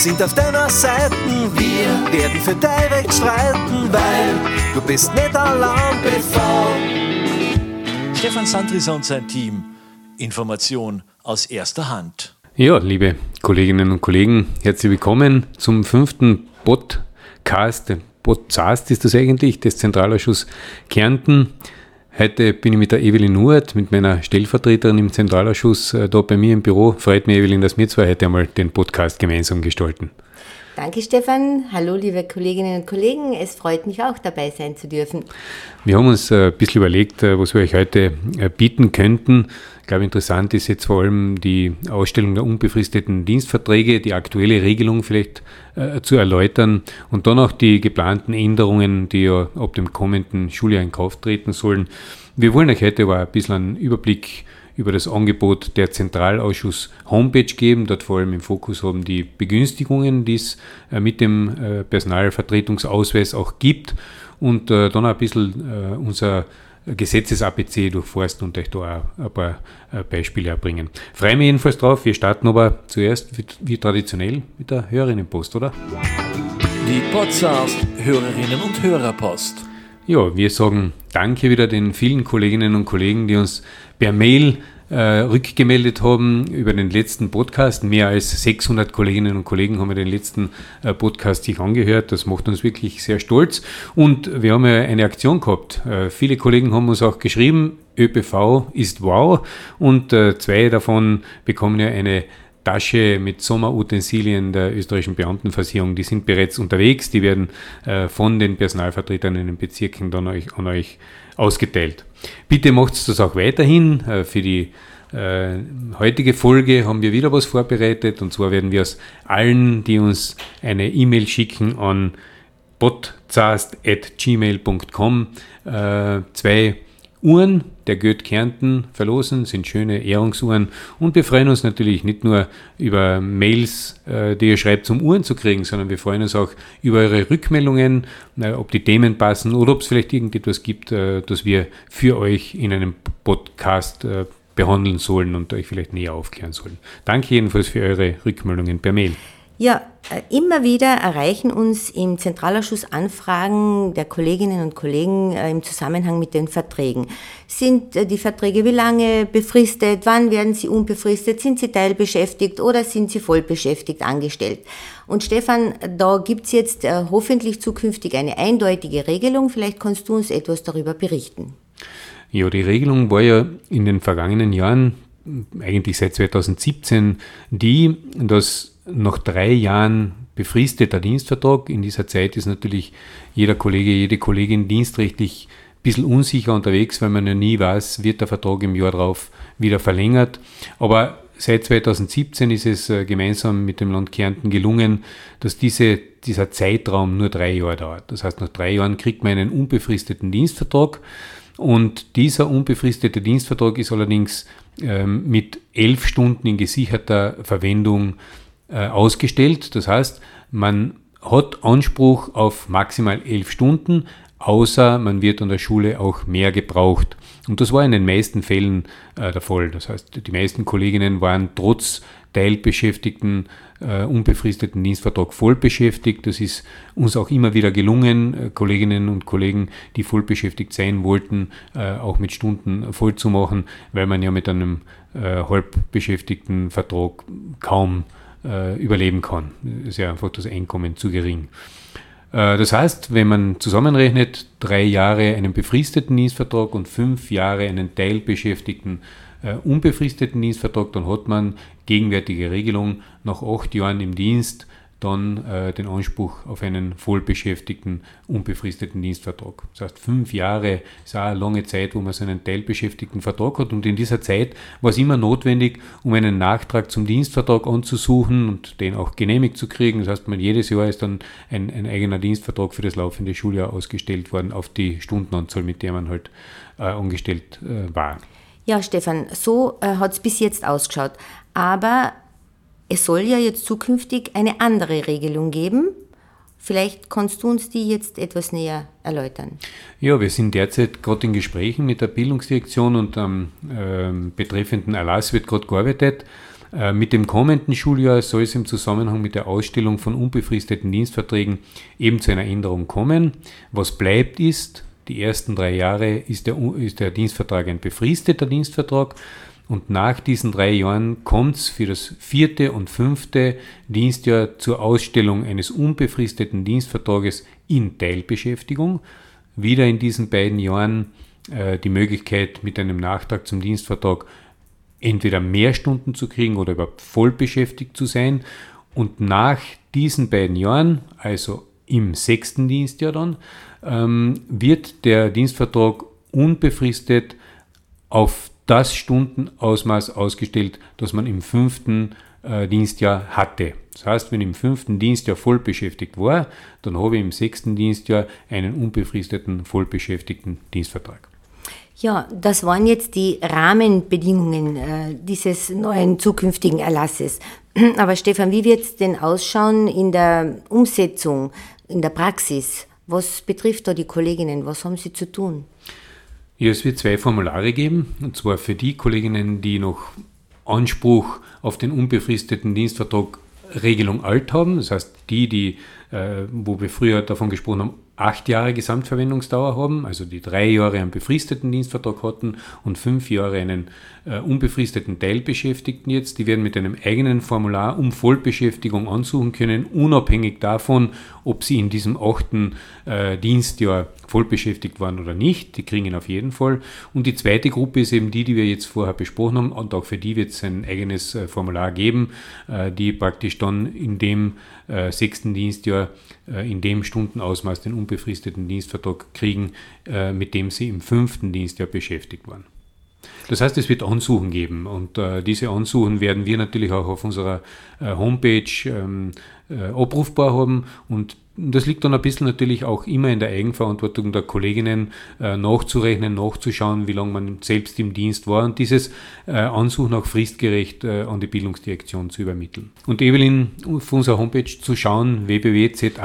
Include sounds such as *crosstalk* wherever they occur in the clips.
sind auf deiner Seite. Wir werden für dein Recht streiten, weil du bist nicht allein bevor. Stefan Sandriser und sein Team. Information aus erster Hand. Ja, liebe Kolleginnen und Kollegen, herzlich willkommen zum fünften Podcast. Podcast ist das eigentlich, des Zentralausschuss Kärnten. Heute bin ich mit der Evelyn Nuert, mit meiner Stellvertreterin im Zentralausschuss, äh, da bei mir im Büro. Freut mich, Evelyn, dass wir zwei heute einmal den Podcast gemeinsam gestalten. Danke, Stefan. Hallo, liebe Kolleginnen und Kollegen. Es freut mich auch, dabei sein zu dürfen. Wir haben uns äh, ein bisschen überlegt, äh, was wir euch heute bieten könnten. Glaube, interessant ist jetzt vor allem die Ausstellung der unbefristeten Dienstverträge, die aktuelle Regelung vielleicht äh, zu erläutern und dann auch die geplanten Änderungen, die ja ab dem kommenden Schuljahr in Kraft treten sollen. Wir wollen euch heute aber ein bisschen einen Überblick über das Angebot der Zentralausschuss Homepage geben, dort vor allem im Fokus haben die Begünstigungen, die es äh, mit dem äh, Personalvertretungsausweis auch gibt und äh, dann ein bisschen unser Gesetzes-APC durchforsten und euch da auch ein paar Beispiele erbringen. Freue mich jedenfalls drauf. Wir starten aber zuerst wie, wie traditionell mit der Hörerinnenpost, oder? Die Podcast Hörerinnen und Hörerpost. Ja, wir sagen Danke wieder den vielen Kolleginnen und Kollegen, die uns per Mail äh, rückgemeldet haben über den letzten Podcast. Mehr als 600 Kolleginnen und Kollegen haben den letzten äh, Podcast sich angehört. Das macht uns wirklich sehr stolz. Und wir haben ja eine Aktion gehabt. Äh, viele Kollegen haben uns auch geschrieben, ÖPV ist wow. Und äh, zwei davon bekommen ja eine Tasche mit Sommerutensilien der österreichischen Beamtenversicherung, die sind bereits unterwegs, die werden äh, von den Personalvertretern in den Bezirken dann euch, an euch ausgeteilt. Bitte macht das auch weiterhin. Äh, für die äh, heutige Folge haben wir wieder was vorbereitet und zwar werden wir aus allen, die uns eine E-Mail schicken an podcast.gmail.com äh, zwei Uhren der Goethe Kärnten verlosen, sind schöne Ehrungsuhren und wir freuen uns natürlich nicht nur über Mails, äh, die ihr schreibt, um Uhren zu kriegen, sondern wir freuen uns auch über eure Rückmeldungen, äh, ob die Themen passen oder ob es vielleicht irgendetwas gibt, äh, das wir für euch in einem Podcast behandeln sollen und euch vielleicht näher aufklären sollen. Danke jedenfalls für eure Rückmeldungen per Mail. Ja, äh, immer wieder erreichen uns im Zentralausschuss Anfragen der Kolleginnen und Kollegen äh, im Zusammenhang mit den Verträgen. Sind äh, die Verträge wie lange befristet? Wann werden sie unbefristet? Sind sie teilbeschäftigt oder sind sie vollbeschäftigt angestellt? Und Stefan, da gibt's jetzt hoffentlich zukünftig eine eindeutige Regelung. Vielleicht kannst du uns etwas darüber berichten. Ja, die Regelung war ja in den vergangenen Jahren, eigentlich seit 2017, die, dass nach drei Jahren befristeter Dienstvertrag, in dieser Zeit ist natürlich jeder Kollege, jede Kollegin dienstrechtlich ein bisschen unsicher unterwegs, weil man ja nie weiß, wird der Vertrag im Jahr darauf wieder verlängert. Aber seit 2017 ist es äh, gemeinsam mit dem Land Kärnten gelungen, dass diese, dieser Zeitraum nur drei Jahre dauert. Das heißt, nach drei Jahren kriegt man einen unbefristeten Dienstvertrag. Und dieser unbefristete Dienstvertrag ist allerdings ähm, mit elf Stunden in gesicherter Verwendung äh, ausgestellt. Das heißt, man hat Anspruch auf maximal elf Stunden, außer man wird an der Schule auch mehr gebraucht. Und das war in den meisten Fällen äh, der Fall. Das heißt, die meisten Kolleginnen waren trotz teilbeschäftigten, äh, unbefristeten Dienstvertrag voll beschäftigt. Das ist uns auch immer wieder gelungen, äh, Kolleginnen und Kollegen, die voll beschäftigt sein wollten, äh, auch mit Stunden voll zu machen, weil man ja mit einem äh, halb beschäftigten Vertrag kaum äh, überleben kann. Ist ja einfach das Einkommen zu gering. Äh, das heißt, wenn man zusammenrechnet, drei Jahre einen befristeten Dienstvertrag und fünf Jahre einen teilbeschäftigten äh, unbefristeten Dienstvertrag, dann hat man gegenwärtige Regelung nach acht Jahren im Dienst dann äh, den Anspruch auf einen vollbeschäftigten, unbefristeten Dienstvertrag. Das heißt, fünf Jahre ist auch eine lange Zeit, wo man so einen teilbeschäftigten Vertrag hat. Und in dieser Zeit war es immer notwendig, um einen Nachtrag zum Dienstvertrag anzusuchen und den auch genehmigt zu kriegen. Das heißt, man, jedes Jahr ist dann ein, ein eigener Dienstvertrag für das laufende Schuljahr ausgestellt worden auf die Stundenanzahl, mit der man halt äh, angestellt äh, war. Ja, Stefan, so äh, hat es bis jetzt ausgeschaut. Aber es soll ja jetzt zukünftig eine andere Regelung geben. Vielleicht kannst du uns die jetzt etwas näher erläutern. Ja, wir sind derzeit gerade in Gesprächen mit der Bildungsdirektion und am ähm, betreffenden Erlass wird gerade gearbeitet. Äh, mit dem kommenden Schuljahr soll es im Zusammenhang mit der Ausstellung von unbefristeten Dienstverträgen eben zu einer Änderung kommen. Was bleibt ist, die ersten drei Jahre ist der, ist der Dienstvertrag ein befristeter Dienstvertrag. Und nach diesen drei Jahren kommt es für das vierte und fünfte Dienstjahr zur Ausstellung eines unbefristeten Dienstvertrages in Teilbeschäftigung. Wieder in diesen beiden Jahren äh, die Möglichkeit, mit einem Nachtrag zum Dienstvertrag entweder mehr Stunden zu kriegen oder überhaupt voll beschäftigt zu sein. Und nach diesen beiden Jahren, also im sechsten Dienstjahr dann, ähm, wird der Dienstvertrag unbefristet auf das Stundenausmaß ausgestellt, das man im fünften äh, Dienstjahr hatte. Das heißt, wenn ich im fünften Dienstjahr voll beschäftigt war, dann habe ich im sechsten Dienstjahr einen unbefristeten, vollbeschäftigten Dienstvertrag. Ja, das waren jetzt die Rahmenbedingungen äh, dieses neuen zukünftigen Erlasses. *clears throat* Aber Stefan, wie wird es denn ausschauen in der Umsetzung, in der Praxis? Was betrifft da die Kolleginnen? Was haben sie zu tun? Ja, es wird zwei Formulare geben, und zwar für die Kolleginnen, die noch Anspruch auf den unbefristeten Dienstvertrag Regelung alt haben, das heißt die, die, äh, wo wir früher davon gesprochen haben, acht Jahre Gesamtverwendungsdauer haben, also die drei Jahre einen befristeten Dienstvertrag hatten und fünf Jahre einen äh, unbefristeten Teilbeschäftigten jetzt, die werden mit einem eigenen Formular um Vollbeschäftigung ansuchen können, unabhängig davon, ob sie in diesem achten äh, Dienstjahr vollbeschäftigt waren oder nicht. Die kriegen auf jeden Fall. Und die zweite Gruppe ist eben die, die wir jetzt vorher besprochen haben. Und auch für die wird es ein eigenes äh, Formular geben, äh, die praktisch dann in dem äh, sechsten Dienstjahr äh, in dem Stundenausmaß den unbefristeten Dienstvertrag kriegen, äh, mit dem sie im fünften Dienstjahr beschäftigt waren. Das heißt, es wird Ansuchen geben. Und äh, diese Ansuchen werden wir natürlich auch auf unserer äh, Homepage ähm, äh, abrufbar haben. Und das liegt dann ein bisschen natürlich auch immer in der Eigenverantwortung der Kolleginnen äh, nachzurechnen, nachzuschauen, wie lange man selbst im Dienst war und dieses äh, Ansuchen auch fristgerecht an die Bildungsdirektion zu übermitteln. Und Evelyn, auf unserer Homepage zu schauen, www.za.ksm.at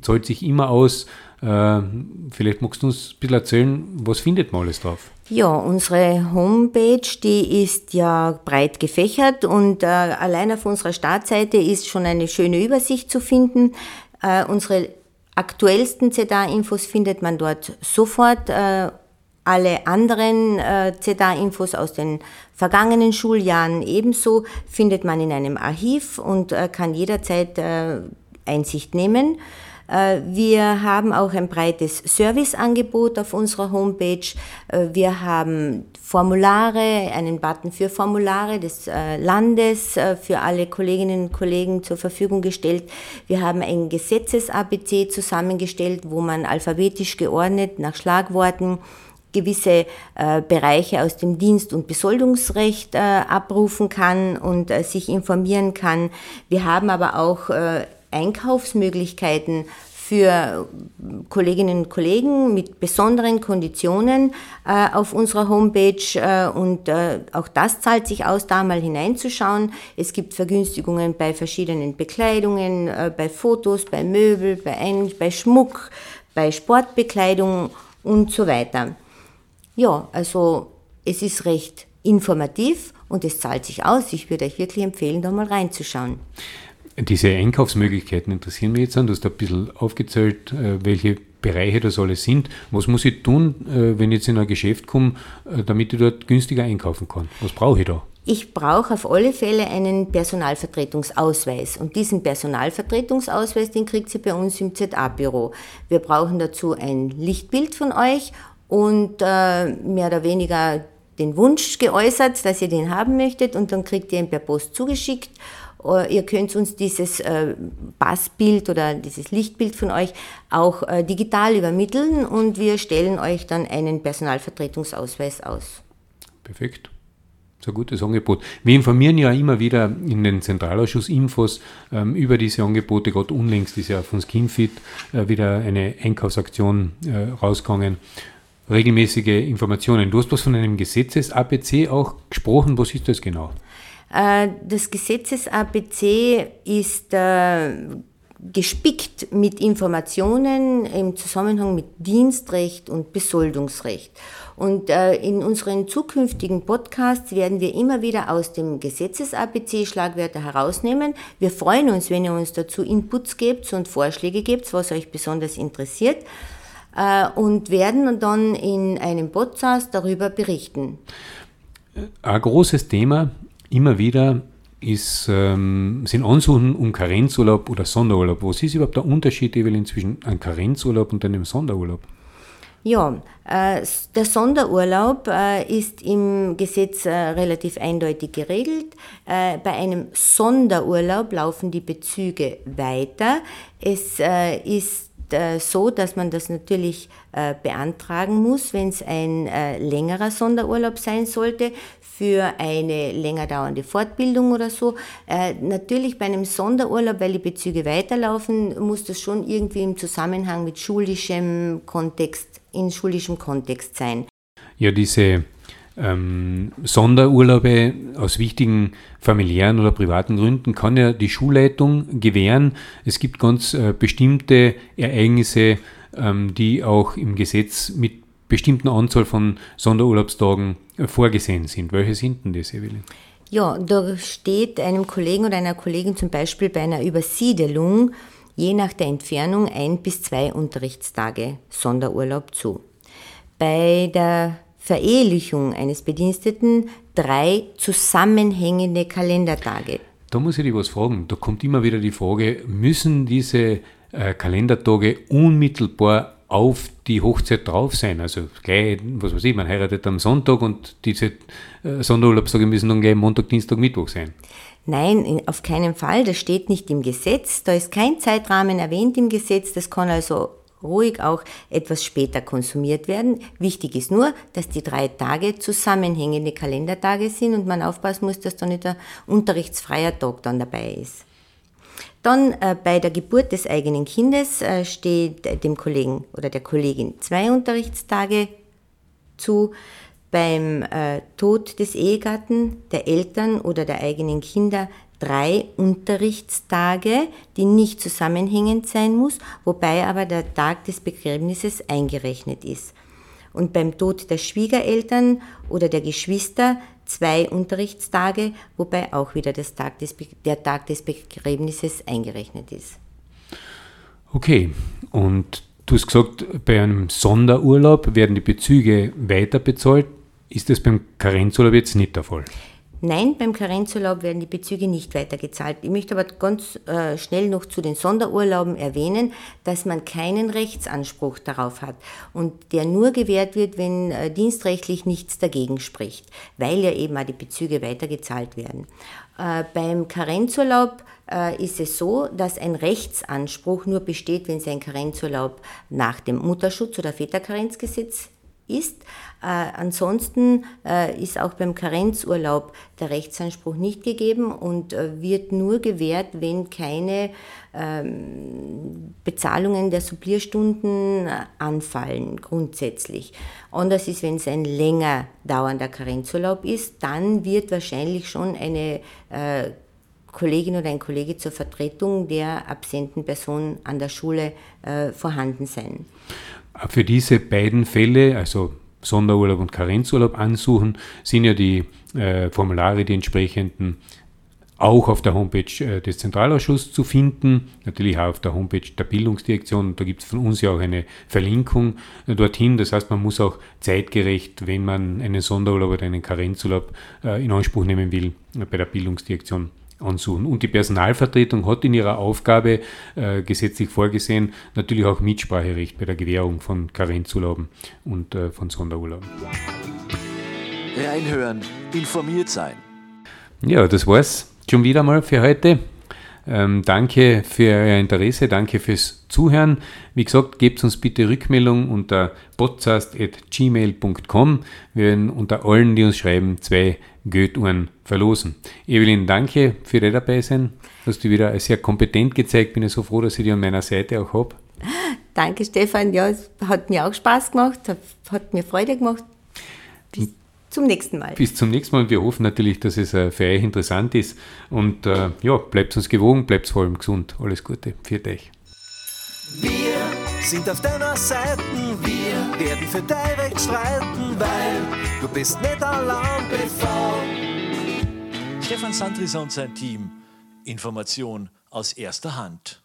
zahlt sich immer aus, vielleicht magst du uns ein bisschen erzählen, was findet man alles drauf? Ja, unsere Homepage, die ist ja breit gefächert und äh, allein auf unserer Startseite ist schon eine schöne Übersicht zu finden. Äh, unsere aktuellsten ZA-Infos findet man dort sofort. Äh, alle anderen äh, ZA-Infos aus den vergangenen Schuljahren ebenso findet man in einem Archiv und äh, kann jederzeit äh, Einsicht nehmen. Äh, wir haben auch ein breites Serviceangebot auf unserer Homepage. Äh, wir haben Formulare, einen Button für Formulare des äh, Landes für alle Kolleginnen und Kollegen zur Verfügung gestellt. Wir haben ein Gesetzes-ABC zusammengestellt, wo man alphabetisch geordnet nach Schlagworten gewisse äh, Bereiche aus dem Dienst- und Besoldungsrecht äh, abrufen kann und äh, sich informieren kann. Wir haben aber auch Einkaufsmöglichkeiten für Kolleginnen und Kollegen mit besonderen Konditionen äh, auf unserer Homepage äh, und äh, auch das zahlt sich aus, da mal hineinzuschauen. Es gibt Vergünstigungen bei verschiedenen Bekleidungen, äh, bei Fotos, bei Möbel, bei, Ein bei Schmuck, bei Sportbekleidung und so weiter. Ja, also es ist recht informativ und es zahlt sich aus. Ich würde euch wirklich empfehlen, da mal reinzuschauen. Diese Einkaufsmöglichkeiten interessieren mich jetzt an. Du hast ein bisschen aufgezählt, äh, welche Bereiche das alles sind. Was muss ich tun, äh, wenn ich jetzt in ein Geschäft komme, äh, damit ich dort günstiger einkaufen kann? Was brauche ich da? Ich brauche auf alle Fälle einen Personalvertretungsausweis. Und diesen Personalvertretungsausweis, den kriegt sie bei uns im ZA-Büro. Wir brauchen dazu ein Lichtbild von euch und mehr oder weniger den Wunsch geäußert, dass ihr den haben möchtet und dann kriegt ihr ihn per Post zugeschickt ihr könnt uns dieses äh, Passbild oder dieses Lichtbild von euch auch äh, digital übermitteln und wir stellen euch dann einen Personalvertretungsausweis aus. Perfekt. So ein gutes Angebot. Wir informieren ja immer wieder in den Zentralausschuss-Infos ähm, über diese Angebote. Gerade unlängst ist ja von Skinfit äh, wieder eine Einkaufsaktion äh, rausgegangen. Regelmäßige Informationen. Du hast was von einem Gesetzes-ABC auch gesprochen. Was ist das genau? Äh, das Gesetzes-ABC ist äh, gespickt mit Informationen im Zusammenhang mit Dienstrecht und Besoldungsrecht. Und äh, in unseren zukünftigen Podcasts werden wir immer wieder aus dem Gesetzes-ABC Schlagwörter herausnehmen. Wir freuen uns, wenn ihr uns dazu Inputs gebt und Vorschläge gebt, was euch besonders interessiert. Und werden dann in einem Podcast darüber berichten. Ein großes Thema immer wieder ist, ähm, sind Ansuchen um Karenzurlaub oder Sonderurlaub. Was ist überhaupt der Unterschied, Evelyn, zwischen einem Karenzurlaub und einem Sonderurlaub? Ja, äh, der Sonderurlaub äh, ist im Gesetz äh, relativ eindeutig geregelt. Äh, bei einem Sonderurlaub laufen die Bezüge weiter. Es äh, ist so, dass man das natürlich beantragen muss, wenn es ein längerer Sonderurlaub sein sollte für eine länger dauernde Fortbildung oder so. Äh, natürlich bei einem Sonderurlaub, weil die Bezüge weiterlaufen, muss das schon irgendwie im Zusammenhang mit schulischem Kontext, in schulischem Kontext sein. Ja, diese ähm, Sonderurlaube aus wichtigen familiären oder privaten Gründen kann ja die Schulleitung gewähren. Es gibt ganz äh, bestimmte Ereignisse, ähm, die auch im Gesetz mit bestimmten Anzahl von Sonderurlaubstagen äh, vorgesehen sind. Welche sind denn das, Evelyn? Ja, da steht einem Kollegen oder einer Kollegin zum Beispiel bei einer Übersiedelung je nach der Entfernung ein bis zwei Unterrichtstage Sonderurlaub zu. Bei der Verehelichung eines Bediensteten drei zusammenhängende Kalendertage. Da muss ich dich was fragen. Da kommt immer wieder die Frage, müssen diese äh, Kalendertage unmittelbar auf die Hochzeit drauf sein. Also gleich, was weiß ich, man heiratet am Sonntag und diese äh, Sonderurlaubstage müssen dann gleich Montag, Dienstag, Mittwoch sein. Nein, auf keinen Fall. Das steht nicht im Gesetz. Da ist kein Zeitrahmen erwähnt im Gesetz. Das kann also ruhig auch etwas später konsumiert werden. Wichtig ist nur, dass die drei Tage zusammenhängende Kalendertage sind und man aufpassen muss, dass da nicht ein unterrichtsfreier Tag dann dabei ist. Dann äh, bei der Geburt des eigenen Kindes äh, steht dem Kollegen oder der Kollegin zwei Unterrichtstage zu. Beim äh, Tod des Ehegatten, der Eltern oder der eigenen Kinder drei Unterrichtstage, die nicht zusammenhängend sein muss, wobei aber der Tag des Begräbnisses eingerechnet ist. Und beim Tod der Schwiegereltern oder der Geschwister zwei Unterrichtstage, wobei auch wieder Tag des, der Tag des Begräbnisses eingerechnet ist. Okay, und du hast gesagt, bei einem Sonderurlaub werden die Bezüge weiter bezahlt. Ist das beim Karenzurlaub jetzt nicht der Fall? Nein, beim Karenzurlaub werden die Bezüge nicht weitergezahlt. Ich möchte aber ganz äh, schnell noch zu den Sonderurlauben erwähnen, dass man keinen Rechtsanspruch darauf hat und der nur gewährt wird, wenn äh, dienstrechtlich nichts dagegen spricht, weil ja eben auch die Bezüge weitergezahlt werden. Äh, beim Karenzurlaub äh, ist es so, dass ein Rechtsanspruch nur besteht, wenn es ein Karenzurlaub nach dem Mutterschutz- oder Väterkarenzgesetz ist. Äh, ansonsten äh, ist auch beim Karenzurlaub der Rechtsanspruch nicht gegeben und äh, wird nur gewährt, wenn keine ähm, Bezahlungen der Supplierstunden äh, anfallen, grundsätzlich. Anders ist, wenn es ein länger dauernder Karenzurlaub ist, dann wird wahrscheinlich schon eine äh, Kollegin oder ein Kollege zur Vertretung der absenten Person an der Schule äh, vorhanden sein. Für diese beiden Fälle, also Sonderurlaub und Karenzurlaub ansuchen, sind ja die äh, Formulare, die entsprechenden, auch auf der Homepage äh, des Zentralausschusses zu finden, natürlich auch auf der Homepage der Bildungsdirektion. Da gibt es von uns ja auch eine Verlinkung äh, dorthin. Das heißt, man muss auch zeitgerecht, wenn man einen Sonderurlaub oder einen Karenzurlaub äh, in Anspruch nehmen will, äh, bei der Bildungsdirektion ansuchen. Und die Personalvertretung hat in ihrer Aufgabe äh, gesetzlich vorgesehen, natürlich auch Mitspracherecht bei der Gewährung von Karenzurlauben und äh, von Sonderurlauben. Reinhören, informiert sein. Ja, das war's schon wieder mal für heute. Ähm, danke für euer Interesse, danke fürs Zuhören. Wie gesagt, gebt uns bitte Rückmeldung unter podcast.gmail.com. Wir werden unter allen, die uns schreiben, zwei Goethe-Uhren verlosen. Evelyn, danke für dein Dabeisein. Hast du wieder sehr kompetent gezeigt. Bin ich so froh, dass ich dich an meiner Seite auch habe. Danke, Stefan. Ja, es hat mir auch Spaß gemacht, hat mir Freude gemacht. Bis zum nächsten Mal. Bis zum nächsten Mal. Wir hoffen natürlich, dass es äh, für euch interessant ist. Und äh, ja, bleibt uns gewogen, bleibt vor allem gesund. Alles Gute. Für euch. Wir sind auf deiner Seite, wir werden für dein Recht streiten, weil du bist nicht allein bevor. Stefan Sandrisa und sein Team. Information aus erster Hand.